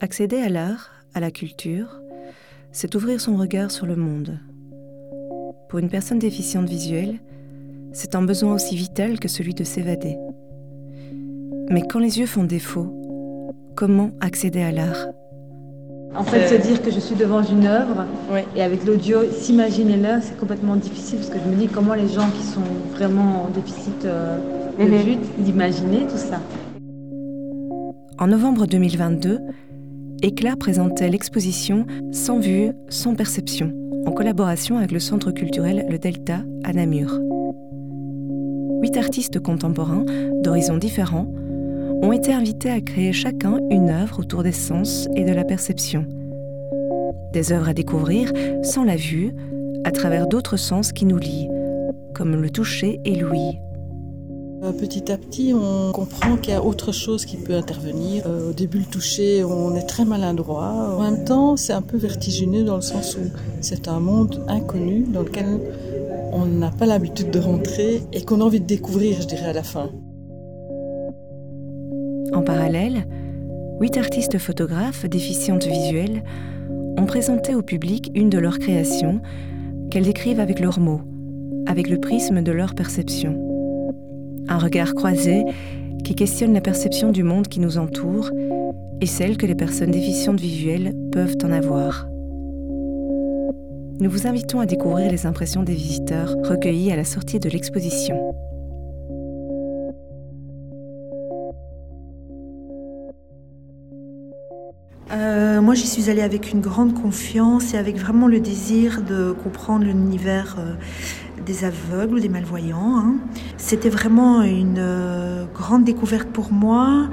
Accéder à l'art, à la culture, c'est ouvrir son regard sur le monde. Pour une personne déficiente visuelle, c'est un besoin aussi vital que celui de s'évader. Mais quand les yeux font défaut, comment accéder à l'art? En fait, se dire que je suis devant une œuvre et avec l'audio, s'imaginer l'œuvre, c'est complètement difficile parce que je me dis comment les gens qui sont vraiment en déficit euh, de Mhm. vue d'imaginer tout ça. En novembre 2022, Éclat présentait l'exposition Sans vue, sans perception, en collaboration avec le centre culturel Le Delta à Namur. Huit artistes contemporains, d'horizons différents, ont été invités à créer chacun une œuvre autour des sens et de la perception. Des œuvres à découvrir sans la vue, à travers d'autres sens qui nous lient, comme le toucher et l'ouïe. Euh, Petit à petit, on comprend qu'il y a autre chose qui peut intervenir. Euh, au début, le toucher, on est très maladroit. En même temps, c'est un peu vertigineux dans le sens où c'est un monde inconnu dans lequel on n'a pas l'habitude de rentrer et qu'on a envie de découvrir, je dirais, à la fin. En parallèle, huit artistes photographes déficientes visuelles ont présenté au public une de leurs créations qu'elles décrivent avec leurs mots, avec le prisme de leur perception. Un regard croisé qui questionne la perception du monde qui nous entoure et celle que les personnes déficientes visuelles peuvent en avoir. Nous vous invitons à découvrir les impressions des visiteurs recueillies à la sortie de l'exposition. Euh, moi, j'y suis allée avec une grande confiance et avec vraiment le désir de comprendre l'univers euh, des aveugles ou des malvoyants. hein. C'était vraiment une euh, grande découverte pour moi,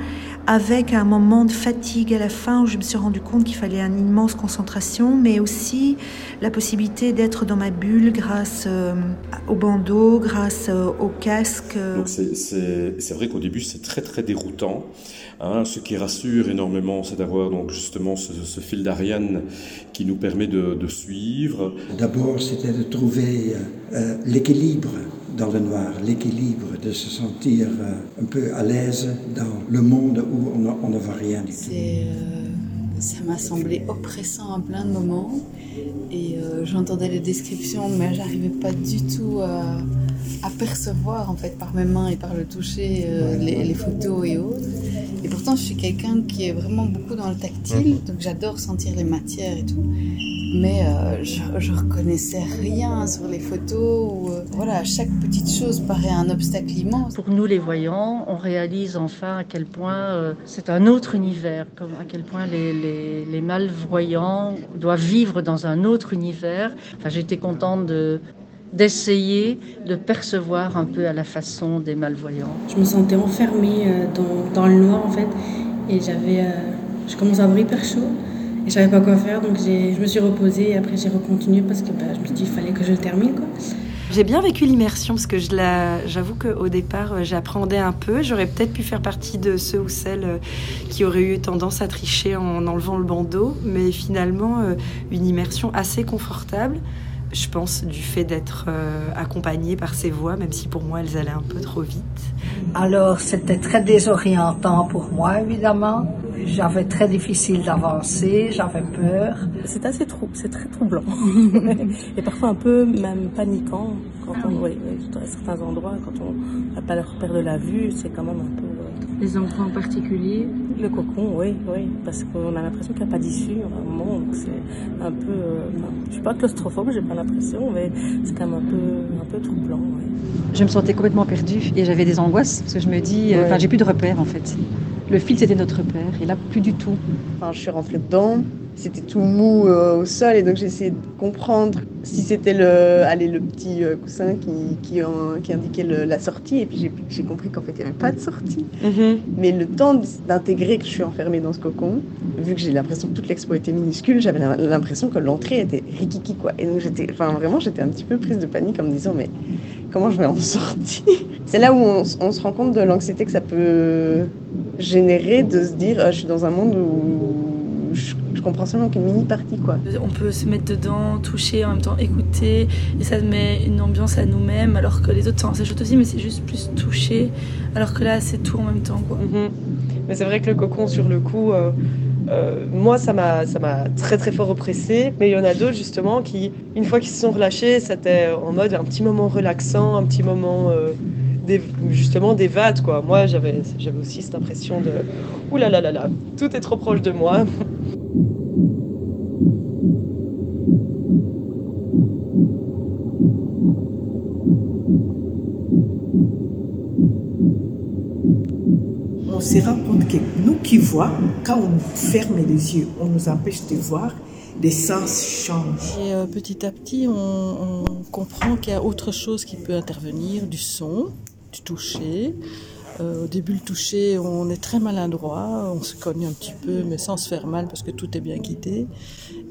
avec un moment de fatigue à la fin où je me suis rendu compte qu'il fallait une immense concentration, mais aussi la possibilité d'être dans ma bulle grâce euh, au bandeau, grâce euh, au casque. Donc c'est- vrai qu'au début c'est très très déroutant. Hein. Ce qui rassure énormément, c'est d'avoir donc justement ce, ce fil d'Ariane qui nous permet de, de suivre. D'abord, c'était de trouver euh, euh, l'équilibre dans le noir, l'équilibre de se sentir euh, un peu à l'aise dans le monde où on, ne- on ne voit rien du tout. Euh, ça m'a semblé oppressant à plein de moments. Et euh, j'entendais les descriptions, mais j'arrivais pas du tout à, à percevoir en fait par mes mains et par le toucher les, les photos et autres. Et pourtant, je suis quelqu'un qui est vraiment beaucoup dans le tactile, donc j'adore sentir les matières et tout. Mais euh, je, je reconnaissais rien sur les photos. ou, euh, voilà, chaque petite chose paraît un obstacle immense. Pour nous les voyants, on réalise enfin à quel point euh, c'est un autre univers, comme à quel point les, les, les malvoyants doivent vivre dans un autre univers. Enfin, j'étais contente de d'essayer de percevoir un peu à la façon des malvoyants. Je me sentais enfermée dans, dans le noir en fait et j'avais, euh, je commençais à avoir hyper chaud et je savais pas quoi faire donc je me suis reposée et après j'ai recontinué parce que bah, je me suis dit qu'il fallait que je termine quoi. J'ai bien vécu l'immersion parce que j'avoue qu'au départ euh, j'appréhendais un peu. J'aurais peut-être pu faire partie de ceux ou celles euh, qui auraient eu tendance à tricher en enlevant le bandeau, mais finalement euh, une immersion assez confortable. Je pense du fait d'être euh, accompagnée par ces voix, même si pour moi elles allaient un peu trop vite. Alors, c'était très désorientant pour moi, évidemment. J'avais très difficile d'avancer, j'avais peur. C'est assez trou c'est très troublant. et parfois un peu même paniquant quand on, oui, certains endroits, quand on n'a pas le repère de la vue, c'est quand même un peu. Euh, Les enfants en particulier Le cocon, oui, oui, parce qu'on a l'impression qu'il n'y a pas d'issue à un moment, donc c'est un peu. euh, enfin, je suis pas claustrophobe, j'ai pas l'impression, mais c'est quand même un peu, un peu troublant. oui. Je me sentais complètement perdue et j'avais des angoisses parce que je me dis, euh, Ouais. enfin, j'ai plus de repères en fait. Le fil c'était notre repère et là plus du tout. Enfin, je suis rentrée dedans, c'était tout mou euh, au sol et donc essayé de comprendre si c'était le, allez, le petit euh, coussin qui, qui, en- qui indiquait le- la sortie et puis j'ai, j'ai compris qu'en fait il n'y avait pas de sortie. Mais le temps d'intégrer que je suis enfermée dans ce cocon, vu que j'ai l'impression que toute l'expo était minuscule, j'avais l'impression que l'entrée était rikiki quoi. Et donc j'étais, enfin vraiment j'étais un petit peu prise de panique en me disant mais comment je vais en sortir? C'est là où on, se rend compte de l'anxiété que ça peut générer de se dire Ah, je suis dans un monde où je comprends seulement qu'une mini partie quoi. On peut se mettre dedans, toucher, en même temps écouter, et ça met une ambiance à nous-mêmes, alors que les autres, c'est chouette aussi, mais c'est juste plus toucher, alors que là, c'est tout en même temps. Quoi. Mais c'est vrai que le cocon, sur le coup, euh, Euh, moi, ça m'a, ça m'a très très fort oppressé, mais il y en a d'autres justement qui, une fois qu'ils se sont relâchés, c'était en mode un petit moment relaxant, un petit moment euh, justement d'évade quoi. Moi, j'avais, j'avais aussi cette impression de, ouh là là là là, tout est trop proche de moi. Se rend compte que nous qui voyons, quand on ferme les yeux, on nous empêche de voir, les sens changent. Euh, petit à petit, on, comprend qu'il y a autre chose qui peut intervenir, du son, du toucher. Euh, au début, le toucher, on est très maladroit, on se cogne un petit peu, mais sans se faire mal parce que tout est bien guidé.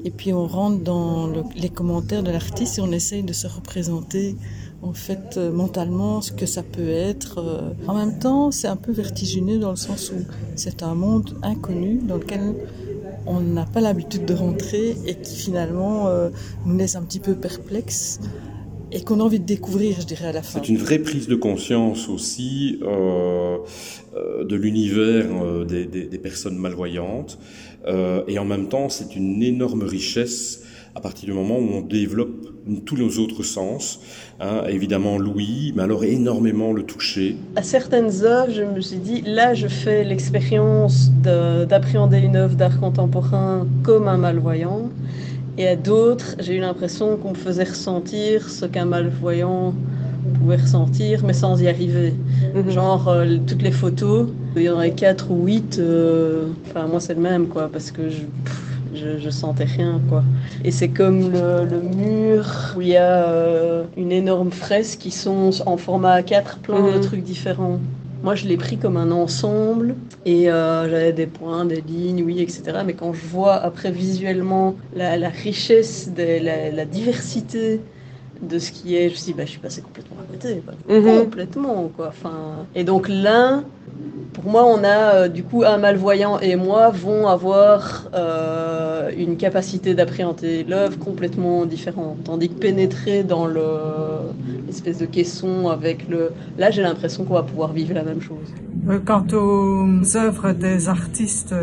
Et puis on rentre dans les commentaires de l'artiste et on essaye de se représenter en fait euh, mentalement ce que ça peut être. Euh. En même temps, c'est un peu vertigineux dans le sens où c'est un monde inconnu dans lequel on n'a pas l'habitude de rentrer et qui finalement euh, nous laisse un petit peu perplexes et qu'on a envie de découvrir, je dirais, à la fin. C'est une vraie prise de conscience aussi de l'univers des, des, personnes malvoyantes et en même temps, c'est une énorme richesse à partir du moment où on développe tous nos autres sens. Hein, évidemment l'ouïe, mais alors énormément le toucher. À certaines œuvres, je me suis dit, là, je fais l'expérience d'appréhender une œuvre d'art contemporain comme un malvoyant. Et à d'autres, j'ai eu l'impression qu'on me faisait ressentir ce qu'un malvoyant pouvait ressentir, mais sans y arriver. Mhm. Genre, euh, toutes les photos, il y en aurait quatre ou huit. Euh, enfin, moi, c'est le même, quoi, parce que je je, je, sentais rien quoi. Et c'est comme le, mur où il y a euh, une énorme fresque qui sont en format A4, plein de mhm. trucs différents. Moi, je l'ai pris comme un ensemble et euh, j'avais des points, des lignes, oui, etc. Mais quand je vois après visuellement la, richesse, de, la, diversité de ce qui est, je me suis dit, bah, je suis passée complètement à côté. Mhm. Complètement, quoi. Enfin, et donc là, pour moi, on a euh, du coup un malvoyant et moi vont avoir euh, une capacité d'appréhender l'œuvre complètement différente. Tandis que pénétrer dans l'espèce de caisson avec le... Là, j'ai l'impression qu'on va pouvoir vivre la même chose. Euh, quant aux œuvres des artistes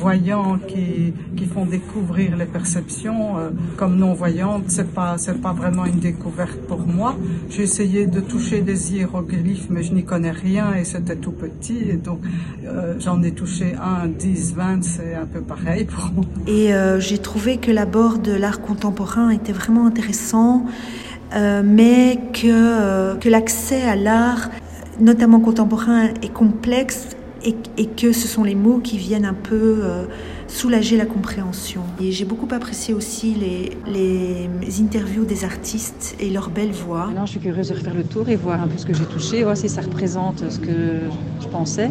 voyants qui, qui font découvrir les perceptions comme non-voyantes, c'est pas, pas vraiment une découverte pour moi. J'ai essayé de toucher des hiéroglyphes, mais je n'y connais rien et c'était tout petit. Et donc, euh, j'en ai touché un, 10, 20, c'est un peu pareil pour moi. Et euh, j'ai trouvé que l'abord de l'art contemporain était vraiment intéressant, euh, mais que, que l'accès à l'art, notamment contemporain, est complexe et, et, que ce sont les mots qui viennent un peu soulager la compréhension. Et j'ai beaucoup apprécié aussi les, les, interviews des artistes et leur belle voix. Maintenant, je suis curieuse de refaire le tour et voir un peu ce que j'ai touché, voir si ça représente ce que je pensais.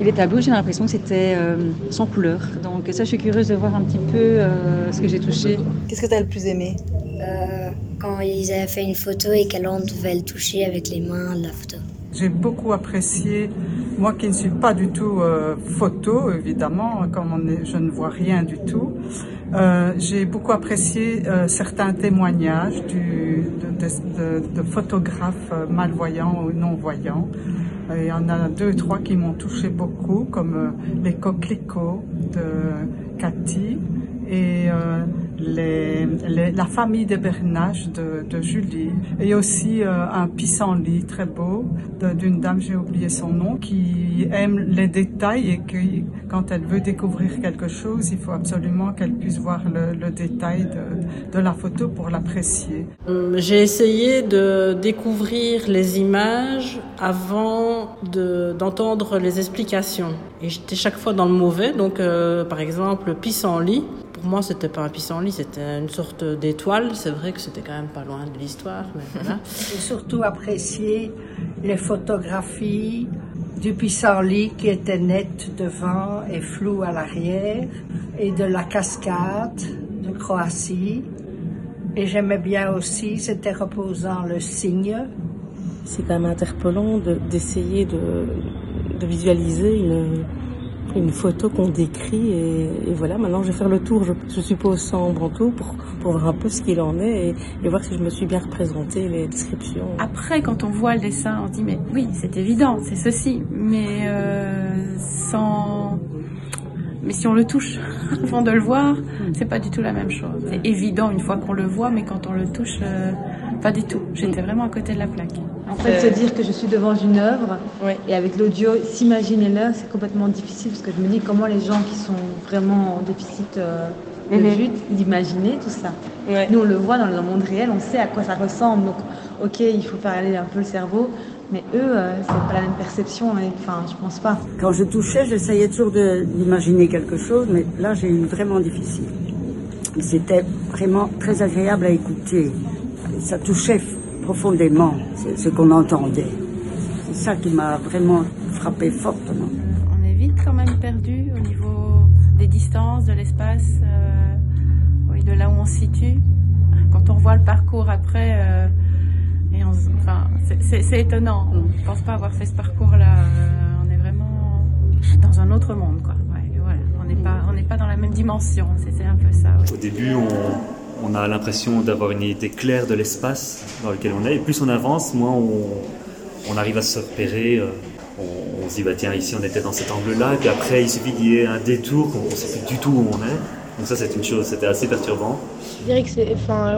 Et les tableaux, j'ai l'impression que c'était euh, sans couleur. Donc ça, je suis curieuse de voir un petit peu euh, ce que j'ai touché. Qu'est-ce que tu as le plus aimé? Euh, Quand ils avaient fait une photo et qu'alors on devait le toucher avec les mains, la photo. J'ai beaucoup apprécié, moi qui ne suis pas du tout photo, évidemment, comme je ne vois rien du tout, j'ai beaucoup apprécié certains témoignages de, photographes malvoyants ou non-voyants. Il y en a deux, trois qui m'ont touché beaucoup, comme euh, les coquelicots de Cathy et la famille de Bernache de, de, Julie et aussi euh, un pissenlit très beau d'une dame, j'ai oublié son nom, qui aime les détails et que quand elle veut découvrir quelque chose, il faut absolument qu'elle puisse voir le, détail de, de, la photo pour l'apprécier. Hum, j'ai essayé de découvrir les images avant d'entendre les explications et j'étais chaque fois dans le mauvais. Donc, euh, par exemple, pissenlit, pour moi, c'était pas un pissenlit, c'était une sorte d'étoile. C'est vrai que c'était quand même pas loin de l'histoire, mais voilà. J'ai surtout apprécié les photographies du pissenlit qui était net devant et flou à l'arrière, et de la cascade de Croatie. Et j'aimais bien aussi, c'était reposant, le cygne. C'est quand même interpellant d'essayer de, de visualiser une, une photo qu'on décrit et, voilà, maintenant je vais faire le tour, je, suppose, sans Branto pour, pour voir un peu ce qu'il en est et, voir si je me suis bien représenté les descriptions. Après, quand on voit le dessin, on dit mais oui, c'est évident, c'est ceci, mais euh, sans Mais si on le touche avant de le voir, c'est pas du tout la même chose. C'est évident une fois qu'on le voit, mais quand on le touche, euh, pas du tout. J'étais vraiment à côté de la plaque. En fait, se dire que je suis devant une œuvre et avec l'audio, s'imaginer l'œuvre, c'est complètement difficile parce que je me dis comment les gens qui sont vraiment en déficit euh, de Mhm. vue d'imaginer tout ça. Nous, on le voit dans le monde réel, on sait à quoi ça ressemble. Donc, ok, il faut faire aller un peu le cerveau, mais eux, euh, c'est pas la même perception. Enfin, je pense pas. Quand je touchais, j'essayais toujours de- d'imaginer quelque chose, mais là, j'ai eu vraiment difficile. C'était vraiment très agréable à écouter. Ça touchait profondément ce, ce qu'on entendait. C'est ça qui m'a vraiment frappé fortement. On est vite quand même perdu au niveau des distances, de l'espace, euh, oui, de là où on se situe. Quand on voit le parcours après, euh, et on enfin, c'est- c'est c'est étonnant. On ne pense pas avoir fait ce parcours-là. Euh, on est vraiment dans un autre monde, quoi. Ouais, voilà. On n'est pas, on n'est pas dans la même dimension. C'est c'est un peu ça. ouais. Au début, on, on a l'impression d'avoir une idée claire de l'espace dans lequel on est. Plus on avance, moins on, on arrive à se repérer. euh, On, on se dit, bah, tiens, ici on était dans cet angle-là. Et puis après, il suffit qu'il y ait un détour, qu'on ne sait plus du tout où on est. Donc ça, c'est une chose, c'était assez perturbant.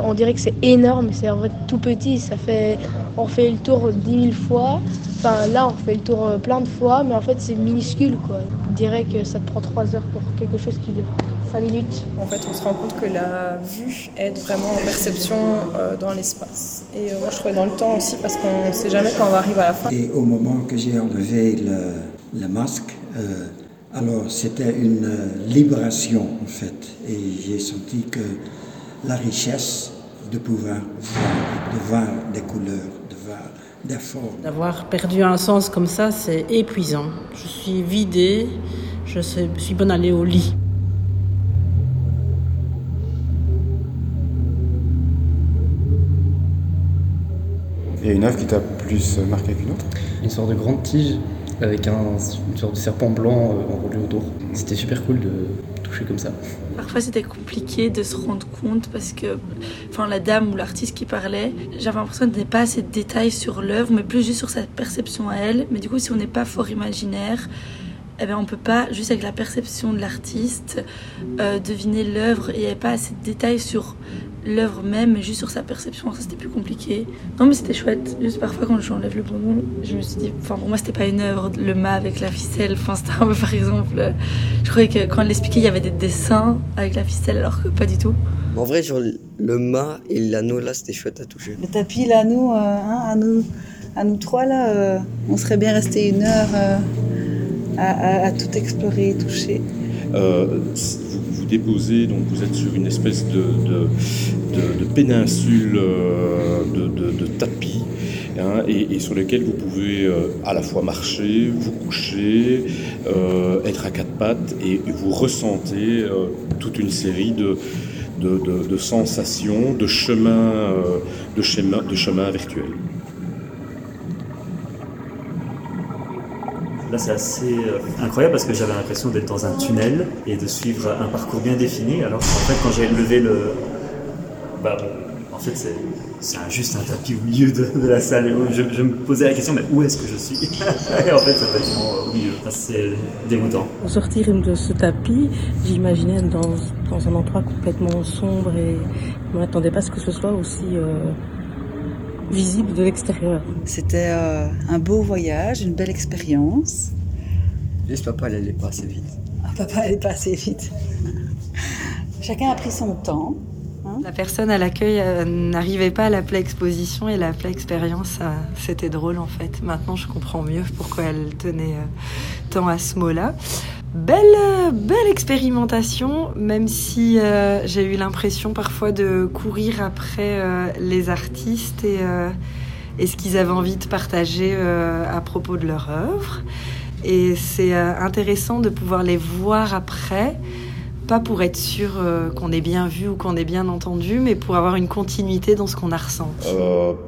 On dirait que c'est énorme, c'est en vrai tout petit. Ça fait, on fait le tour 10 000 fois. Enfin, là, on fait le tour euh, plein de fois, mais en fait, c'est minuscule, quoi. Je dirais que ça te prend 3 heures pour quelque chose qui dure 5 minutes. En fait, on se rend compte que la vue aide vraiment en perception euh, dans l'espace. Et euh, moi, je trouvais dans le temps aussi, parce qu'on ne sait jamais quand on va arriver à la fin. Et au moment que j'ai enlevé le, le masque, euh, alors c'était une libération en fait. Et j'ai senti que la richesse de pouvoir voir, de voir des couleurs, de voir des formes. D'avoir perdu un sens comme ça, c'est épuisant. Je suis vidée, je suis je suis bonne à aller au lit. Il y a une œuvre qui t'a plus marqué qu'une autre? Une sorte de grande tige avec un, une sorte de serpent blanc euh, enroulé autour. C'était super cool de toucher comme ça. Parfois c'était compliqué de se rendre compte parce que enfin, la dame ou l'artiste qui parlait, j'avais l'impression qu'il n'y avait pas assez de détails sur l'œuvre, mais plus juste sur sa perception à elle. Mais du coup, si on n'est pas fort imaginaire, eh ben, on peut pas, juste avec la perception de l'artiste, euh, deviner l'œuvre. Il n'y avait pas assez de détails sur l'œuvre même, mais juste sur sa perception. Ça, c'était plus compliqué. Non, mais c'était chouette. Juste parfois, quand j'enlève le bonbon, je me suis dit, enfin, pour moi, c'était pas une œuvre, le mât avec la ficelle. Enfin, c'était un peu, par exemple, euh, je croyais que quand elle l'expliquait, il y avait des dessins avec la ficelle, alors que pas du tout. En vrai, genre, le mât et l'anneau, là, c'était chouette à toucher. Le tapis, nous, euh, hein, à nous, à nous trois, là, euh, on serait bien resté une heure euh, à, à- à tout explorer, toucher. Déposez, donc vous êtes sur une espèce de, péninsule euh, de, tapis, hein, et, sur lequel vous pouvez euh, à la fois marcher, vous coucher, euh, être à quatre pattes, et vous ressentez toute une série de, sensations, de chemins virtuels. Là, c'est assez euh, incroyable parce que j'avais l'impression d'être dans un tunnel et de suivre un parcours bien défini. Alors qu'en fait, quand j'ai levé le. Bah, bon, en fait, c'est, juste un tapis au milieu de, la salle. Je, je me posais la question, mais où est-ce que je suis? Et en fait, c'est bâtiment au milieu. C'est déroutant. Pour sortir de ce tapis, j'imaginais dans, dans un endroit complètement sombre et je ne pas à ce que ce soit aussi euh, visible de l'extérieur. C'était euh, un beau voyage, une belle expérience. Juste papa, elle allait pas assez vite. Ah, papa, elle est passée vite. Chacun a pris son temps. hein. La personne à l'accueil euh, n'arrivait pas à l'appeler exposition et l'appelait expérience. euh, C'était drôle en fait. Maintenant, je comprends mieux pourquoi elle tenait euh, tant à ce mot-là. Belle, belle expérimentation, même si euh, j'ai eu l'impression parfois de courir après euh, les artistes et, euh, et ce qu'ils avaient envie de partager euh, à propos de leur œuvre. Et c'est euh, intéressant de pouvoir les voir après, pas pour être sûr euh, qu'on ait bien vu ou qu'on ait bien entendu, mais pour avoir une continuité dans ce qu'on a ressenti.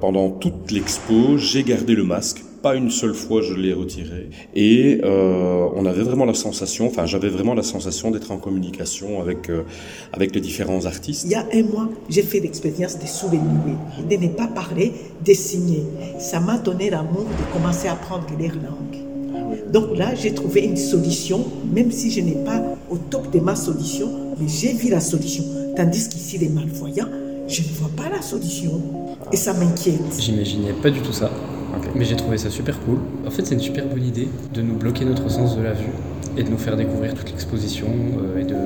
Pendant toute l'expo, j'ai gardé le masque. Pas une seule fois je l'ai retiré. Et euh, on avait vraiment la sensation, enfin j'avais vraiment la sensation d'être en communication avec, euh, avec les différents artistes. Il y a un mois, j'ai fait l'expérience de souvenir, de ne pas parler, de signer. Ça m'a donné l'amour de commencer à apprendre les langues. Donc là, j'ai trouvé une solution, même si je n'ai pas au top de ma solution, mais j'ai vu la solution. Tandis qu'ici, les malvoyants, je ne vois pas la solution. Et ça m'inquiète. J'imaginais pas du tout ça. Mais j'ai trouvé ça super cool. En fait, c'est une super bonne idée de nous bloquer notre sens de la vue et de nous faire découvrir toute l'exposition euh, et de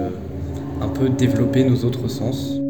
un peu développer nos autres sens.